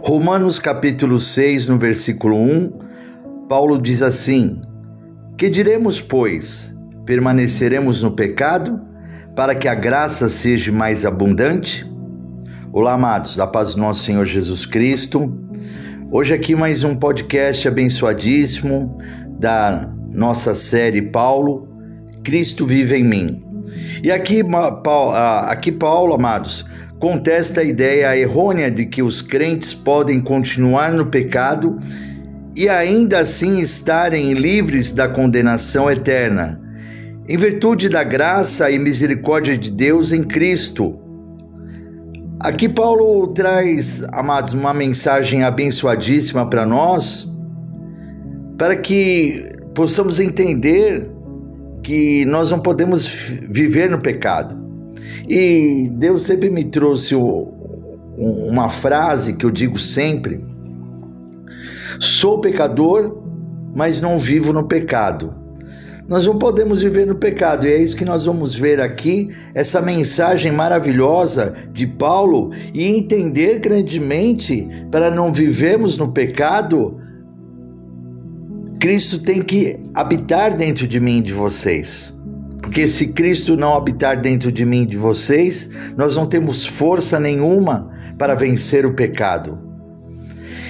Romanos capítulo 6, no versículo 1, Paulo diz assim: Que diremos, pois? Permaneceremos no pecado para que a graça seja mais abundante? Olá, amados, da paz do nosso Senhor Jesus Cristo. Hoje aqui mais um podcast abençoadíssimo da nossa série Paulo, Cristo vive em mim. E aqui, aqui Paulo, amados, contesta a ideia errônea de que os crentes podem continuar no pecado e ainda assim estarem livres da condenação eterna, em virtude da graça e misericórdia de Deus em Cristo. Aqui Paulo traz, amados, uma mensagem abençoadíssima para nós, para que possamos entender que nós não podemos viver no pecado. E Deus sempre me trouxe uma frase que eu digo sempre: sou pecador, mas não vivo no pecado. Nós não podemos viver no pecado, e é isso que nós vamos ver aqui, essa mensagem maravilhosa de Paulo e entender grandemente para não vivermos no pecado. Cristo tem que habitar dentro de mim e de vocês. Porque se Cristo não habitar dentro de mim e de vocês, nós não temos força nenhuma para vencer o pecado.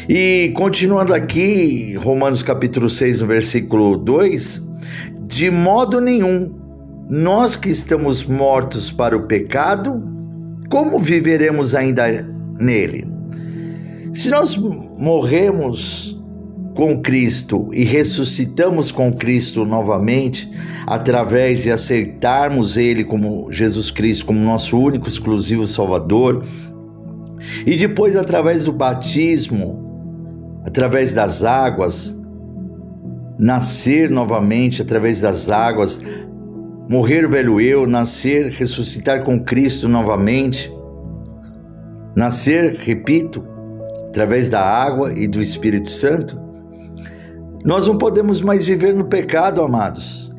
E continuando aqui, Romanos capítulo 6, no versículo 2, de modo nenhum, nós que estamos mortos para o pecado, como viveremos ainda nele? Se nós morremos com Cristo e ressuscitamos com Cristo novamente, através de aceitarmos Ele como Jesus Cristo, como nosso único exclusivo Salvador, e depois através do batismo, através das águas, nascer novamente através das águas, morrer velho eu, nascer, ressuscitar com Cristo novamente, nascer, repito, através da água e do Espírito Santo, nós não podemos mais viver no pecado, amados.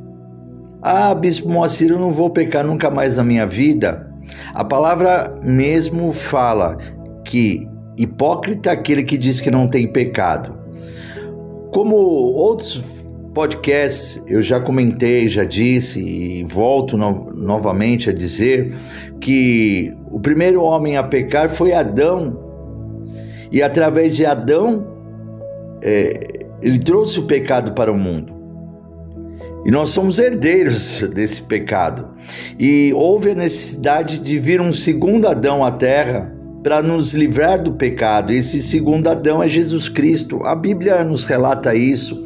Ah, Bispo Moacir, eu não vou pecar nunca mais na minha vida. A palavra mesmo fala que hipócrita é aquele que diz que não tem pecado. Como outros podcasts eu já comentei, já disse e volto no, novamente a dizer que o primeiro homem a pecar foi Adão. E através de Adão, é, ele trouxe o pecado para o mundo. E nós somos herdeiros desse pecado. E houve a necessidade de vir um segundo Adão à terra para nos livrar do pecado. Esse segundo Adão é Jesus Cristo. A Bíblia nos relata isso.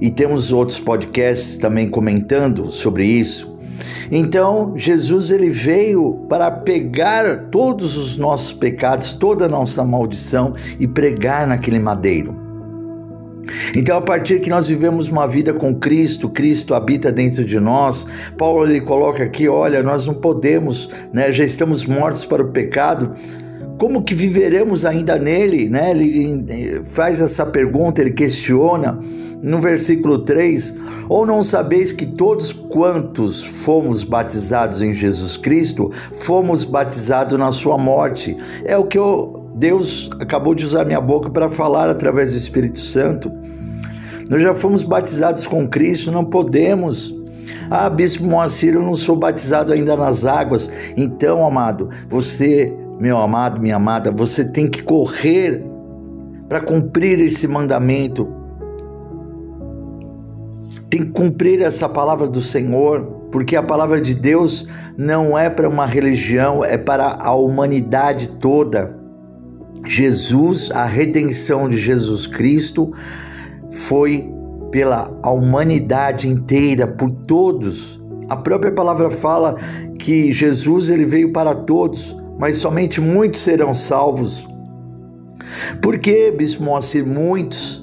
E temos outros podcasts também comentando sobre isso. Então, Jesus ele veio para pegar todos os nossos pecados, toda a nossa maldição e pregar naquele madeiro. Então, a partir que nós vivemos uma vida com Cristo, Cristo habita dentro de nós. Paulo ele coloca aqui, olha, nós não podemos, né? Já estamos mortos para o pecado. Como que viveremos ainda nele, né? Ele faz essa pergunta, ele questiona no versículo 3: Ou não sabeis que todos quantos fomos batizados em Jesus Cristo, fomos batizados na sua morte? É o que eu Deus acabou de usar minha boca para falar através do Espírito Santo. Nós já fomos batizados com Cristo, não podemos. Ah, Bispo Moacir, eu não sou batizado ainda nas águas. Então, amado, você, meu amado, minha amada, você tem que correr para cumprir esse mandamento. Tem que cumprir essa palavra do Senhor, porque a palavra de Deus não é para uma religião, é para a humanidade toda. Jesus, a redenção de Jesus Cristo, foi pela humanidade inteira, por todos. A própria palavra fala que Jesus ele veio para todos, mas somente muitos serão salvos. Por que, Bispo Moacir, muitos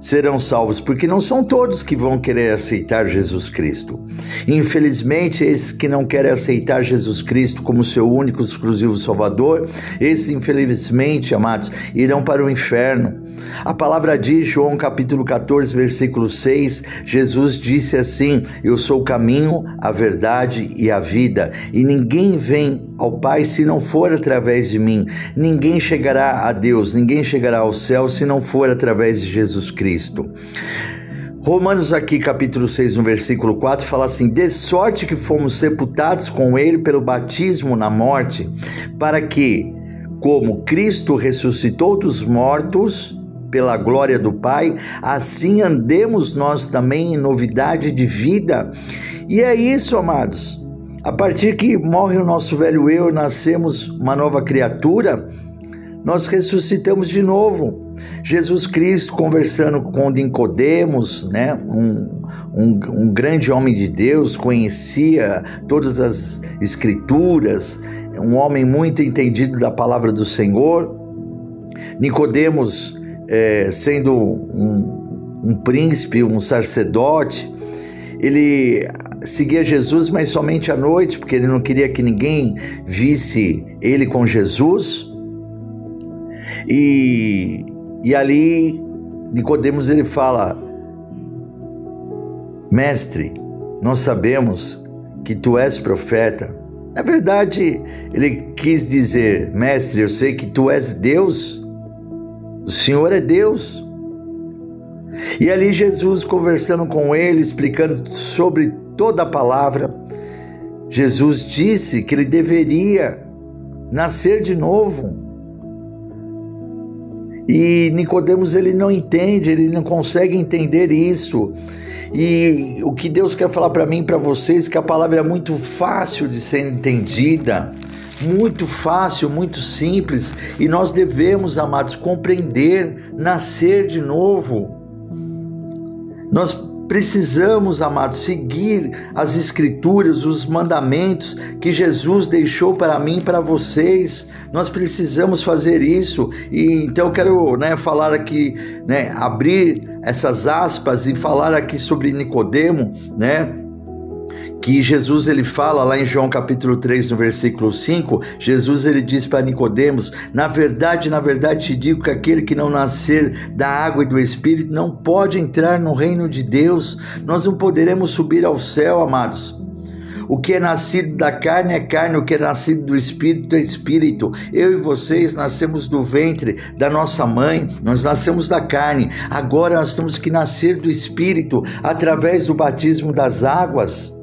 serão salvos, porque não são todos que vão querer aceitar Jesus Cristo. Infelizmente, esses que não querem aceitar Jesus Cristo como seu único exclusivo Salvador, esses infelizmente, amados, irão para o inferno. A palavra diz, João capítulo 14, versículo 6, Jesus disse assim: Eu sou o caminho, a verdade e a vida, e ninguém vem ao Pai se não for através de mim. Ninguém chegará a Deus, ninguém chegará ao céu se não for através de Jesus Cristo. Romanos aqui capítulo 6, no versículo 4, fala assim: "De sorte que fomos sepultados com ele pelo batismo na morte, para que, como Cristo ressuscitou dos mortos, pela glória do Pai, assim andemos nós também em novidade de vida. E é isso, amados. A partir que morre o nosso velho eu, nascemos uma nova criatura, nós ressuscitamos de novo. Jesus Cristo conversando com Nicodemos, né, um, um, um grande homem de Deus, conhecia todas as escrituras, um homem muito entendido da palavra do Senhor. Nicodemos é, sendo um, um príncipe, um sacerdote, ele seguia Jesus, mas somente à noite, porque ele não queria que ninguém visse ele com Jesus. E, e ali Nicodemos ele fala: Mestre, nós sabemos que tu és profeta. Na verdade, ele quis dizer: Mestre, eu sei que tu és Deus. O Senhor é Deus. E ali Jesus conversando com ele, explicando sobre toda a palavra, Jesus disse que ele deveria nascer de novo. E Nicodemos ele não entende, ele não consegue entender isso. E o que Deus quer falar para mim, para vocês, que a palavra é muito fácil de ser entendida muito fácil, muito simples, e nós devemos, amados, compreender, nascer de novo. Nós precisamos, amados, seguir as escrituras, os mandamentos que Jesus deixou para mim e para vocês. Nós precisamos fazer isso. E então eu quero, né, falar aqui, né, abrir essas aspas e falar aqui sobre Nicodemo, né? Que Jesus ele fala lá em João capítulo 3, no versículo 5, Jesus ele diz para Nicodemos: "Na verdade, na verdade te digo que aquele que não nascer da água e do espírito não pode entrar no reino de Deus. Nós não poderemos subir ao céu, amados. O que é nascido da carne é carne, o que é nascido do espírito é espírito. Eu e vocês nascemos do ventre da nossa mãe, nós nascemos da carne. Agora nós temos que nascer do espírito através do batismo das águas.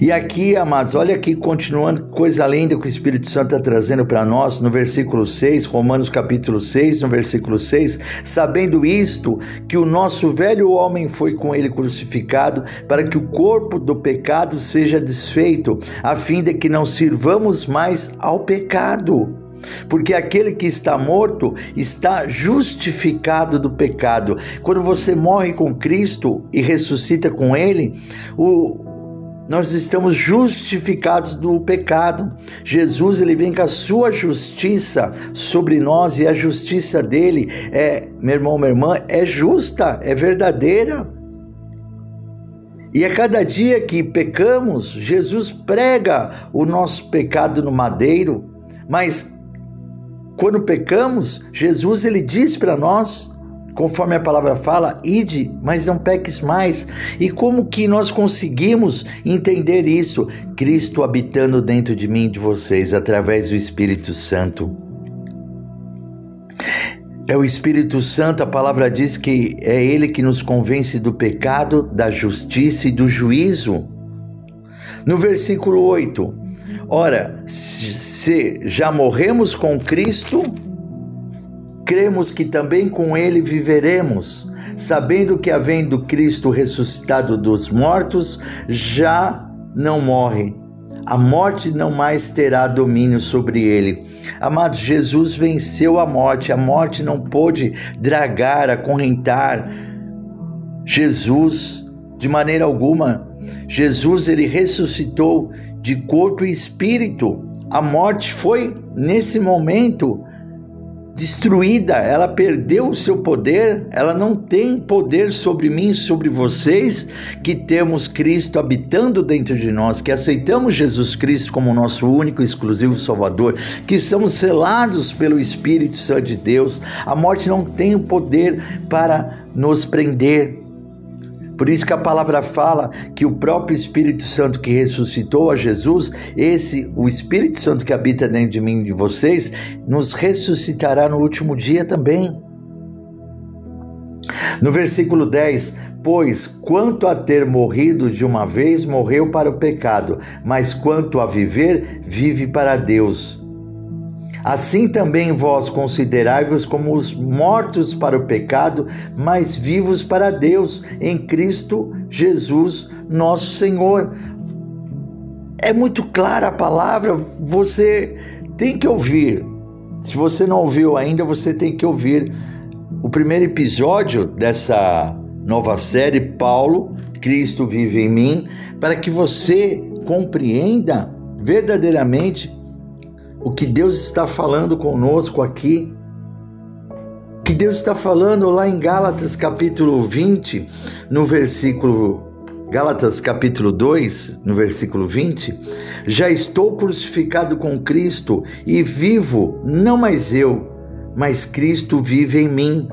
E aqui, amados, olha aqui, continuando, coisa linda que o Espírito Santo está trazendo para nós, no versículo 6, Romanos capítulo 6, no versículo 6, sabendo isto, que o nosso velho homem foi com ele crucificado, para que o corpo do pecado seja desfeito, a fim de que não sirvamos mais ao pecado. Porque aquele que está morto está justificado do pecado. Quando você morre com Cristo e ressuscita com Ele, o, nós estamos justificados do pecado. Jesus ele vem com a sua justiça sobre nós e a justiça dele é, meu irmão, minha irmã, é justa, é verdadeira. E a cada dia que pecamos, Jesus prega o nosso pecado no madeiro, mas quando pecamos, Jesus ele diz para nós conforme a palavra fala, ide, mas não peques mais. E como que nós conseguimos entender isso? Cristo habitando dentro de mim e de vocês através do Espírito Santo. É o Espírito Santo, a palavra diz que é ele que nos convence do pecado, da justiça e do juízo. No versículo 8, ora, se já morremos com Cristo, cremos que também com ele viveremos, sabendo que, havendo Cristo ressuscitado dos mortos, já não morre. A morte não mais terá domínio sobre ele. Amados, Jesus venceu a morte, a morte não pôde dragar, acorrentar Jesus de maneira alguma. Jesus ele ressuscitou de corpo e espírito. A morte foi nesse momento destruída, ela perdeu o seu poder, ela não tem poder sobre mim, sobre vocês, que temos Cristo habitando dentro de nós, que aceitamos Jesus Cristo como nosso único e exclusivo Salvador, que somos selados pelo Espírito Santo de Deus. A morte não tem o poder para nos prender, por isso que a palavra fala que o próprio Espírito Santo que ressuscitou a Jesus, esse, o Espírito Santo que habita dentro de mim e de vocês, nos ressuscitará no último dia também. No versículo 10, pois quanto a ter morrido de uma vez, morreu para o pecado, mas quanto a viver, vive para Deus. Assim também vós considerai-vos como os mortos para o pecado, mas vivos para Deus em Cristo Jesus, nosso Senhor. É muito clara a palavra, você tem que ouvir. Se você não ouviu ainda, você tem que ouvir o primeiro episódio dessa nova série, Paulo, Cristo vive em mim, para que você compreenda verdadeiramente o que Deus está falando conosco aqui. O que Deus está falando lá em Gálatas capítulo 20, no versículo Gálatas capítulo 2, no versículo 20, já estou crucificado com Cristo e vivo, não mais eu, mas Cristo vive em mim.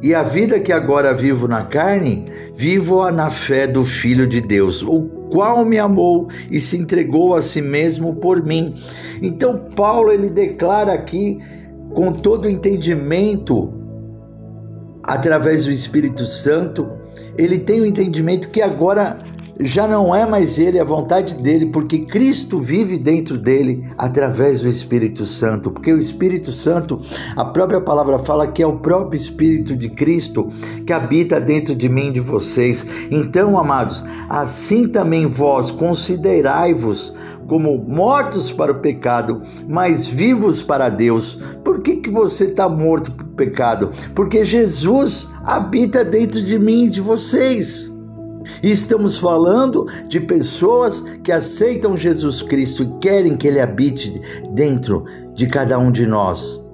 E a vida que agora vivo na carne, vivo-a na fé do Filho de Deus, o qual me amou e se entregou a si mesmo por mim. Então Paulo ele declara aqui com todo o entendimento através do Espírito Santo, ele tem o entendimento que agora já não é mais ele, a vontade dele, porque Cristo vive dentro dele através do Espírito Santo. Porque o Espírito Santo, a própria palavra fala que é o próprio Espírito de Cristo que habita dentro de mim e de vocês. Então, amados, assim também vós considerai-vos como mortos para o pecado, mas vivos para Deus. Por que, que você está morto para o pecado? Porque Jesus habita dentro de mim e de vocês. E estamos falando de pessoas que aceitam Jesus Cristo e querem que Ele habite dentro de cada um de nós.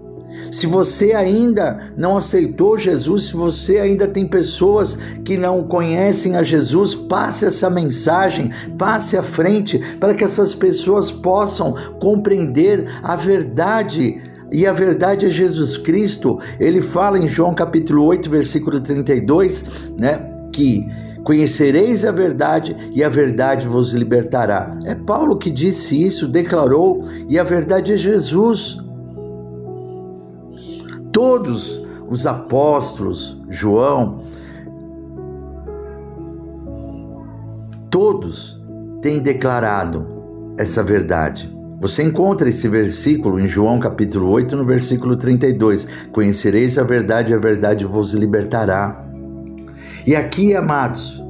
Se você ainda não aceitou Jesus, se você ainda tem pessoas que não conhecem a Jesus, passe essa mensagem, passe à frente para que essas pessoas possam compreender a verdade. E a verdade é Jesus Cristo. Ele fala em João capítulo 8, versículo 32, né, que Conhecereis a verdade e a verdade vos libertará. É Paulo que disse isso, declarou, e a verdade é Jesus. Todos os apóstolos, João, todos têm declarado essa verdade. Você encontra esse versículo em João capítulo 8, no versículo 32. Conhecereis a verdade e a verdade vos libertará. E aqui, amados,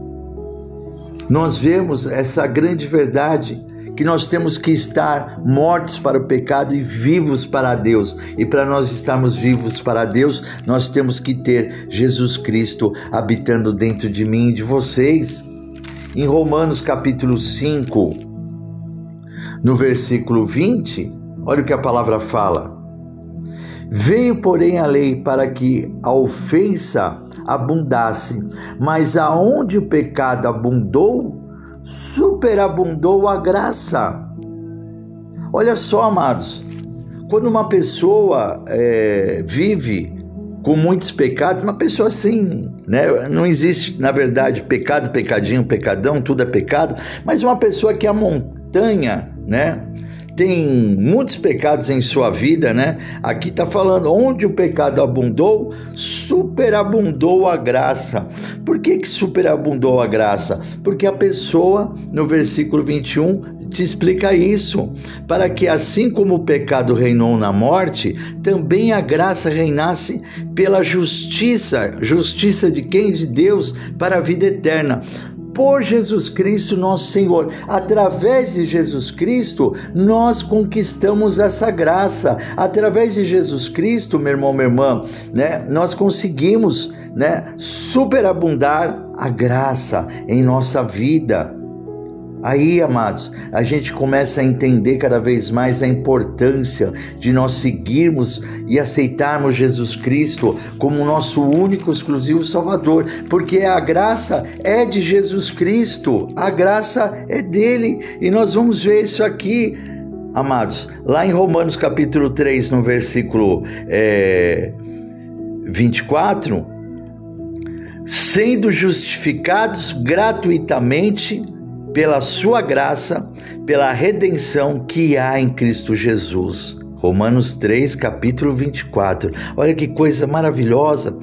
nós vemos essa grande verdade que nós temos que estar mortos para o pecado e vivos para Deus. E para nós estarmos vivos para Deus, nós temos que ter Jesus Cristo habitando dentro de mim e de vocês. Em Romanos capítulo 5, no versículo 20, olha o que a palavra fala. Veio, porém, a lei para que a ofensa abundasse, mas aonde o pecado abundou, superabundou a graça. Olha só, amados, quando uma pessoa é, vive com muitos pecados, uma pessoa assim, né? Não existe, na verdade, pecado, pecadinho, pecadão, tudo é pecado, mas uma pessoa que é a montanha, né? Tem muitos pecados em sua vida, né? Aqui está falando onde o pecado abundou, superabundou a graça. Por que, que superabundou a graça? Porque a pessoa, no versículo 21, te explica isso, para que assim como o pecado reinou na morte, também a graça reinasse pela justiça, justiça de quem? De Deus, para a vida eterna por Jesus Cristo, nosso Senhor. Através de Jesus Cristo, nós conquistamos essa graça. Através de Jesus Cristo, meu irmão, minha irmã, né, nós conseguimos, né, superabundar a graça em nossa vida. Aí, amados, a gente começa a entender cada vez mais a importância de nós seguirmos e aceitarmos Jesus Cristo como nosso único, exclusivo Salvador, porque a graça é de Jesus Cristo, a graça é dele, e nós vamos ver isso aqui, amados, lá em Romanos capítulo 3, no versículo é, 24, sendo justificados gratuitamente pela sua graça, pela redenção que há em Cristo Jesus. Romanos 3, capítulo 24. Olha que coisa maravilhosa.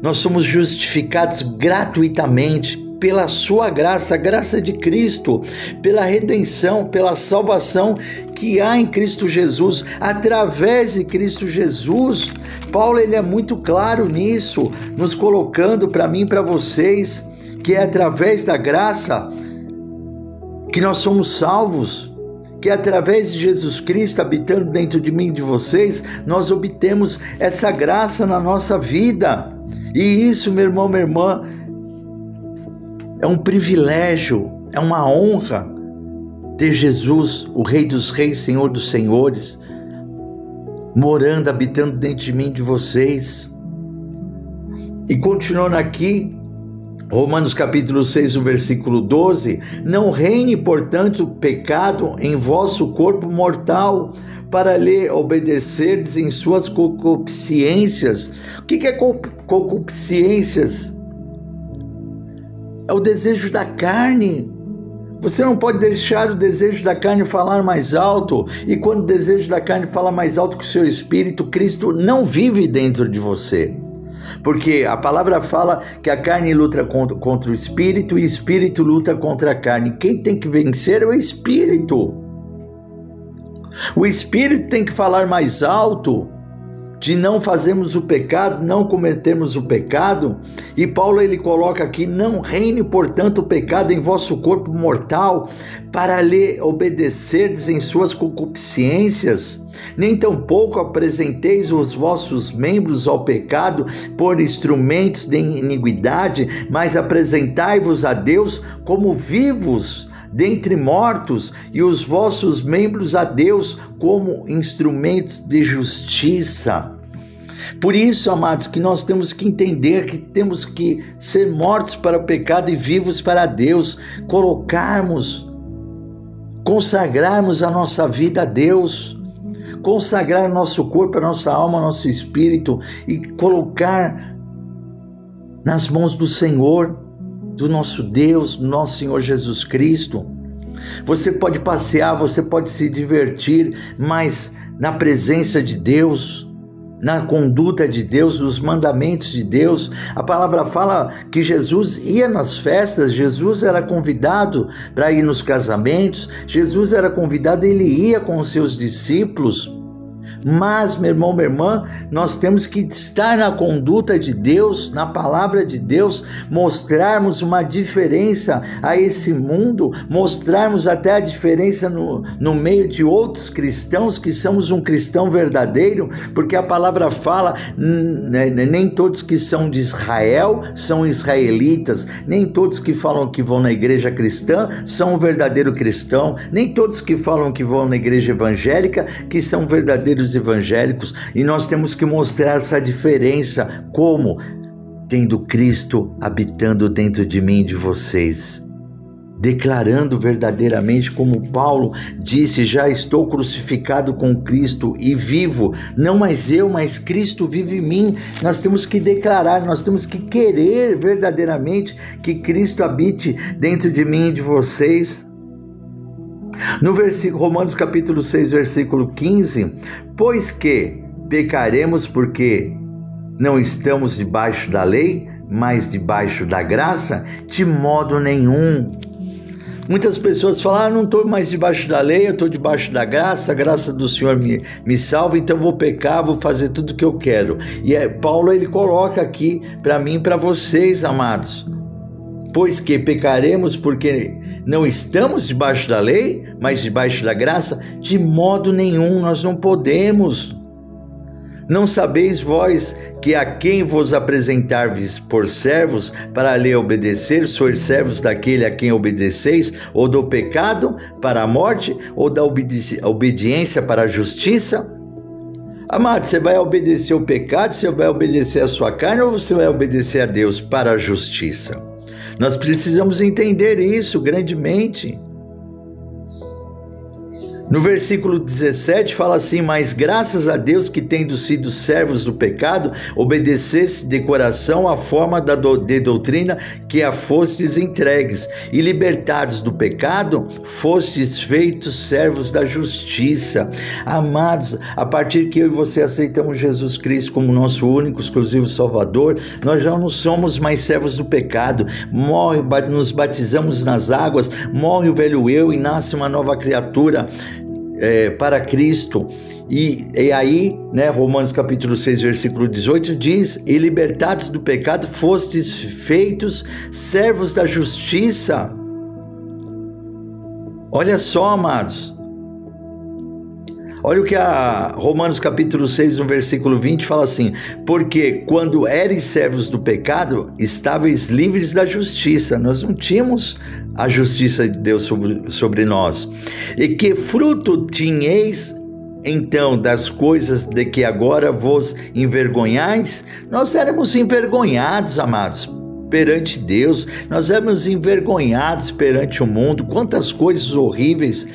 Nós somos justificados gratuitamente pela sua graça, a graça de Cristo, pela redenção, pela salvação que há em Cristo Jesus, através de Cristo Jesus. Paulo ele é muito claro nisso, nos colocando para mim para vocês que é através da graça que nós somos salvos, que através de Jesus Cristo habitando dentro de mim e de vocês, nós obtemos essa graça na nossa vida. E isso, meu irmão, minha irmã, é um privilégio, é uma honra ter Jesus, o Rei dos Reis, Senhor dos Senhores, morando, habitando dentro de mim e de vocês. E continuando aqui, Romanos capítulo 6, versículo 12: Não reine, portanto, o pecado em vosso corpo mortal, para lhe obedecerdes em suas concupiscências. O que é concupiscências? É o desejo da carne. Você não pode deixar o desejo da carne falar mais alto, e quando o desejo da carne fala mais alto que o seu espírito, Cristo não vive dentro de você. Porque a palavra fala que a carne luta contra, contra o espírito e o espírito luta contra a carne. Quem tem que vencer é o espírito. O espírito tem que falar mais alto de não fazermos o pecado, não cometermos o pecado. E Paulo ele coloca aqui: não reine, portanto, o pecado em vosso corpo mortal, para lhe obedecerdes em suas concupiscências. Nem tampouco apresenteis os vossos membros ao pecado por instrumentos de iniquidade, mas apresentai-vos a Deus como vivos dentre mortos, e os vossos membros a Deus como instrumentos de justiça. Por isso, amados, que nós temos que entender que temos que ser mortos para o pecado e vivos para Deus, colocarmos, consagrarmos a nossa vida a Deus, consagrar nosso corpo, a nossa alma, nosso espírito e colocar nas mãos do Senhor do nosso Deus, nosso Senhor Jesus Cristo. Você pode passear, você pode se divertir, mas na presença de Deus, na conduta de Deus, nos mandamentos de Deus. A palavra fala que Jesus ia nas festas, Jesus era convidado para ir nos casamentos, Jesus era convidado, ele ia com os seus discípulos. Mas, meu irmão, minha irmã, nós temos que estar na conduta de Deus, na palavra de Deus, mostrarmos uma diferença a esse mundo, mostrarmos até a diferença no, no meio de outros cristãos que somos um cristão verdadeiro, porque a palavra fala: né, nem todos que são de Israel são israelitas, nem todos que falam que vão na igreja cristã são um verdadeiro cristão, nem todos que falam que vão na igreja evangélica que são verdadeiros evangélicos e nós temos que mostrar essa diferença como tendo Cristo habitando dentro de mim e de vocês. Declarando verdadeiramente, como Paulo disse: Já estou crucificado com Cristo e vivo, não mais eu, mas Cristo vive em mim. Nós temos que declarar, nós temos que querer verdadeiramente que Cristo habite dentro de mim e de vocês. No versículo Romanos capítulo 6, versículo 15, pois que pecaremos porque não estamos debaixo da lei, mas debaixo da graça, de modo nenhum. Muitas pessoas falam: ah, não estou mais debaixo da lei, eu estou debaixo da graça, a graça do Senhor me, me salva, então vou pecar, vou fazer tudo o que eu quero. E é, Paulo ele coloca aqui para mim e para vocês, amados: pois que pecaremos porque não estamos debaixo da lei, mas debaixo da graça? De modo nenhum, nós não podemos. Não sabeis vós que a quem vos apresentarves por servos para lhe obedecer, sois servos daquele a quem obedeceis, ou do pecado para a morte, ou da obedi obediência para a justiça? Amado, você vai obedecer o pecado, você vai obedecer a sua carne ou você vai obedecer a Deus para a justiça? Nós precisamos entender isso grandemente. No versículo 17 fala assim: Mas graças a Deus que, tendo sido servos do pecado, obedecesse de coração a forma da do, de doutrina que a fostes entregues, e libertados do pecado, fostes feitos servos da justiça. Amados, a partir que eu e você aceitamos Jesus Cristo como nosso único, exclusivo Salvador, nós já não somos mais servos do pecado. Morre, nos batizamos nas águas, morre o velho eu e nasce uma nova criatura é, para Cristo. E, e aí, né, Romanos capítulo 6, versículo 18 diz: E libertados do pecado, fostes feitos servos da justiça. Olha só, amados. Olha o que a Romanos capítulo 6, no versículo 20 fala assim: Porque quando eres servos do pecado, estáveis livres da justiça. Nós não tínhamos a justiça de Deus sobre, sobre nós. E que fruto tinhais então das coisas de que agora vos envergonhais? Nós éramos envergonhados, amados, perante Deus, nós éramos envergonhados perante o mundo. Quantas coisas horríveis,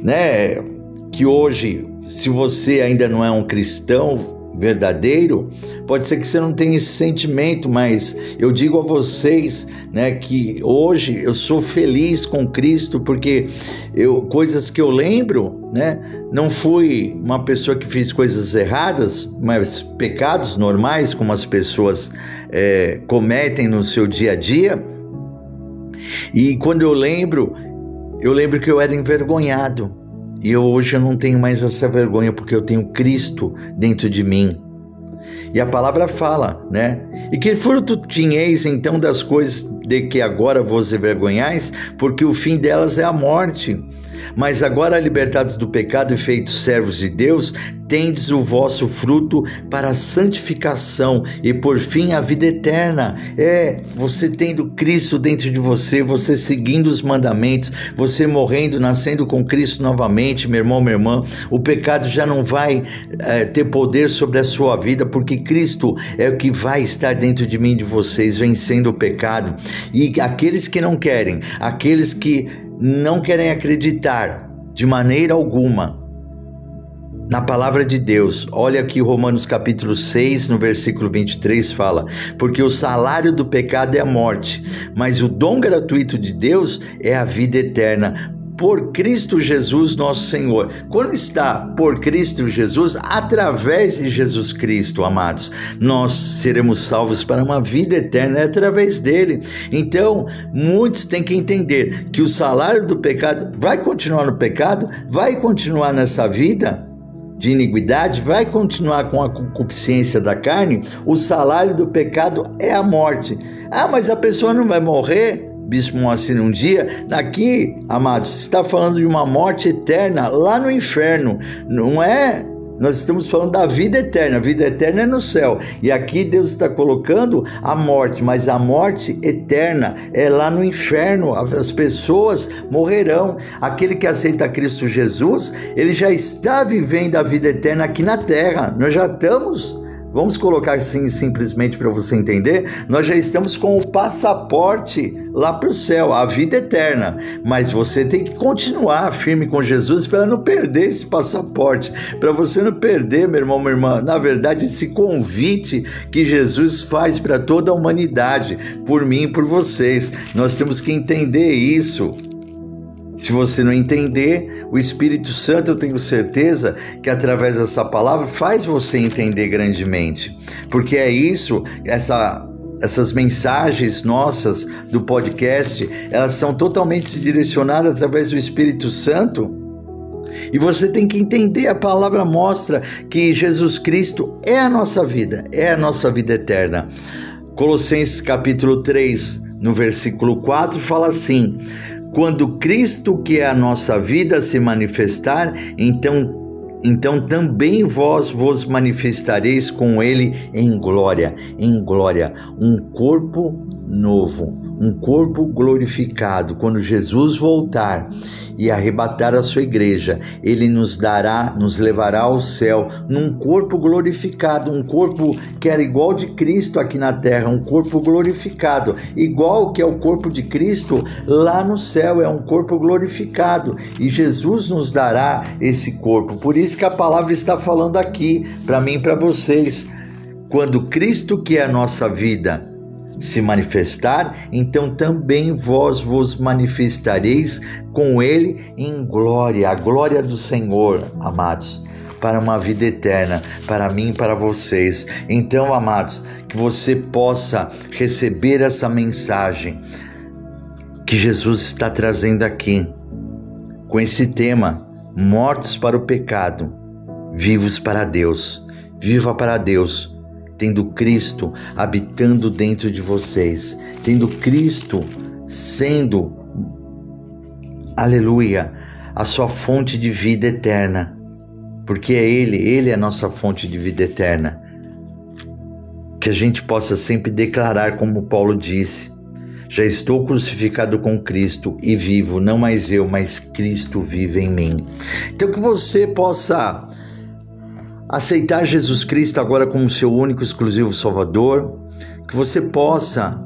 né? Que hoje, se você ainda não é um cristão verdadeiro, pode ser que você não tenha esse sentimento, mas eu digo a vocês, né, que hoje eu sou feliz com Cristo porque eu coisas que eu lembro, né, não fui uma pessoa que fez coisas erradas, mas pecados normais como as pessoas é, cometem no seu dia a dia. E quando eu lembro, eu lembro que eu era envergonhado e eu, hoje eu não tenho mais essa vergonha porque eu tenho Cristo dentro de mim. E a palavra fala, né? E que fruto tinhais então das coisas de que agora vos envergonhais, porque o fim delas é a morte. Mas agora, libertados do pecado e feitos servos de Deus, tendes o vosso fruto para a santificação e por fim a vida eterna. É, você tendo Cristo dentro de você, você seguindo os mandamentos, você morrendo, nascendo com Cristo novamente, meu irmão, minha irmã, o pecado já não vai é, ter poder sobre a sua vida, porque Cristo é o que vai estar dentro de mim, de vocês, vencendo o pecado. E aqueles que não querem, aqueles que não querem acreditar de maneira alguma na palavra de Deus. Olha aqui Romanos capítulo 6, no versículo 23 fala: "Porque o salário do pecado é a morte, mas o dom gratuito de Deus é a vida eterna por Cristo Jesus, nosso Senhor. Quando está por Cristo Jesus, através de Jesus Cristo, amados, nós seremos salvos para uma vida eterna é através dele. Então, muitos têm que entender que o salário do pecado vai continuar no pecado, vai continuar nessa vida de iniquidade, vai continuar com a concupiscência da carne, o salário do pecado é a morte. Ah, mas a pessoa não vai morrer? Bispo Moacir um dia, aqui, amados, está falando de uma morte eterna lá no inferno, não é? Nós estamos falando da vida eterna, a vida eterna é no céu. E aqui Deus está colocando a morte, mas a morte eterna é lá no inferno. As pessoas morrerão. Aquele que aceita Cristo Jesus, ele já está vivendo a vida eterna aqui na terra. Nós já estamos Vamos colocar assim simplesmente para você entender, nós já estamos com o passaporte lá para o céu, a vida eterna. Mas você tem que continuar firme com Jesus para não perder esse passaporte, para você não perder, meu irmão, minha irmã, na verdade, esse convite que Jesus faz para toda a humanidade, por mim e por vocês. Nós temos que entender isso. Se você não entender, o Espírito Santo, eu tenho certeza que através dessa palavra faz você entender grandemente. Porque é isso, essa essas mensagens nossas do podcast, elas são totalmente direcionadas através do Espírito Santo. E você tem que entender, a palavra mostra que Jesus Cristo é a nossa vida, é a nossa vida eterna. Colossenses capítulo 3, no versículo 4, fala assim: quando Cristo, que é a nossa vida, se manifestar, então então também vós vos manifestareis com ele em glória, em glória, um corpo novo, um corpo glorificado. Quando Jesus voltar e arrebatar a sua igreja, ele nos dará, nos levará ao céu num corpo glorificado, um corpo que era igual de Cristo aqui na terra, um corpo glorificado, igual que é o corpo de Cristo lá no céu, é um corpo glorificado, e Jesus nos dará esse corpo. Por isso que a palavra está falando aqui para mim e para vocês. Quando Cristo, que é a nossa vida, se manifestar, então também vós vos manifestareis com ele em glória, a glória do Senhor, amados, para uma vida eterna, para mim e para vocês. Então, amados, que você possa receber essa mensagem que Jesus está trazendo aqui, com esse tema: mortos para o pecado, vivos para Deus. Viva para Deus tendo Cristo habitando dentro de vocês, tendo Cristo sendo, aleluia, a sua fonte de vida eterna, porque é Ele, Ele é a nossa fonte de vida eterna. Que a gente possa sempre declarar, como Paulo disse: Já estou crucificado com Cristo e vivo, não mais eu, mas Cristo vive em mim. Então, que você possa aceitar Jesus Cristo agora como seu único exclusivo Salvador, que você possa,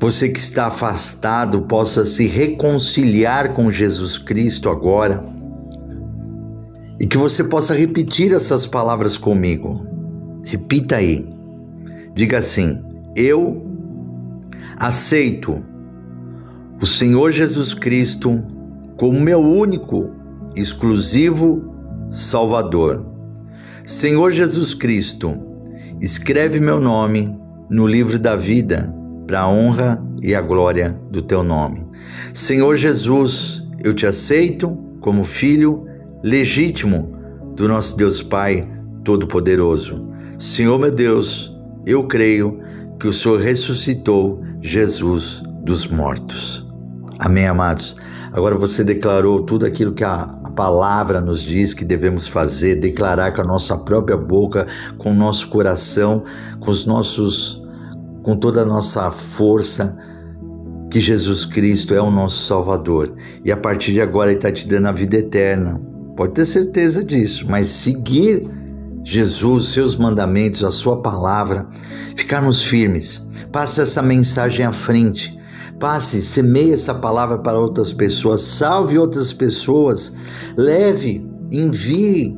você que está afastado, possa se reconciliar com Jesus Cristo agora e que você possa repetir essas palavras comigo. Repita aí. Diga assim: Eu aceito o Senhor Jesus Cristo como meu único, exclusivo Salvador. Senhor Jesus Cristo, escreve meu nome no livro da vida, para a honra e a glória do teu nome. Senhor Jesus, eu te aceito como filho legítimo do nosso Deus Pai Todo-Poderoso. Senhor meu Deus, eu creio que o Senhor ressuscitou Jesus dos mortos. Amém, amados. Agora você declarou tudo aquilo que a, palavra nos diz que devemos fazer, declarar com a nossa própria boca, com o nosso coração, com os nossos, com toda a nossa força, que Jesus Cristo é o nosso Salvador. E a partir de agora Ele está te dando a vida eterna. Pode ter certeza disso, mas seguir Jesus, seus mandamentos, a sua palavra, ficarmos firmes. Passa essa mensagem à frente Passe, semeie essa palavra para outras pessoas, salve outras pessoas, leve, envie,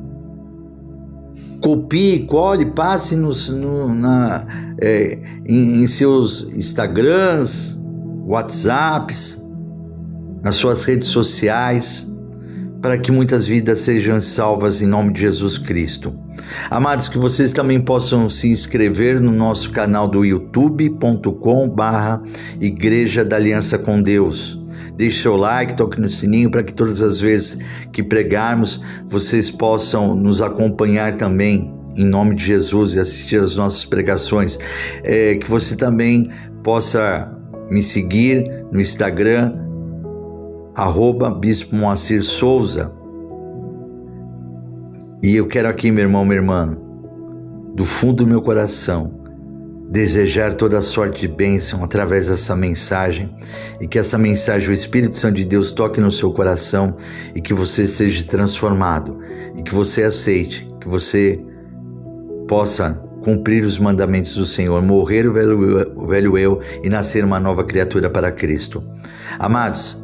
copie, cole, passe nos, no, na, é, em, em seus Instagrams, WhatsApps, nas suas redes sociais para que muitas vidas sejam salvas em nome de Jesus Cristo. Amados, que vocês também possam se inscrever no nosso canal do youtube.com barra Igreja da Aliança com Deus. Deixe seu like, toque no sininho para que todas as vezes que pregarmos vocês possam nos acompanhar também em nome de Jesus e assistir às nossas pregações. É, que você também possa me seguir no Instagram arroba Bispo Moacir Souza. E eu quero aqui, meu irmão, minha irmã, do fundo do meu coração, desejar toda sorte de bênção através dessa mensagem e que essa mensagem, o Espírito Santo de Deus, toque no seu coração e que você seja transformado e que você aceite, que você possa cumprir os mandamentos do Senhor, morrer o velho, o velho eu e nascer uma nova criatura para Cristo. Amados,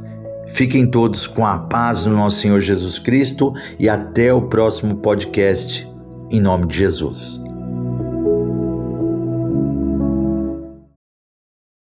Fiquem todos com a paz do nosso Senhor Jesus Cristo e até o próximo podcast, em nome de Jesus.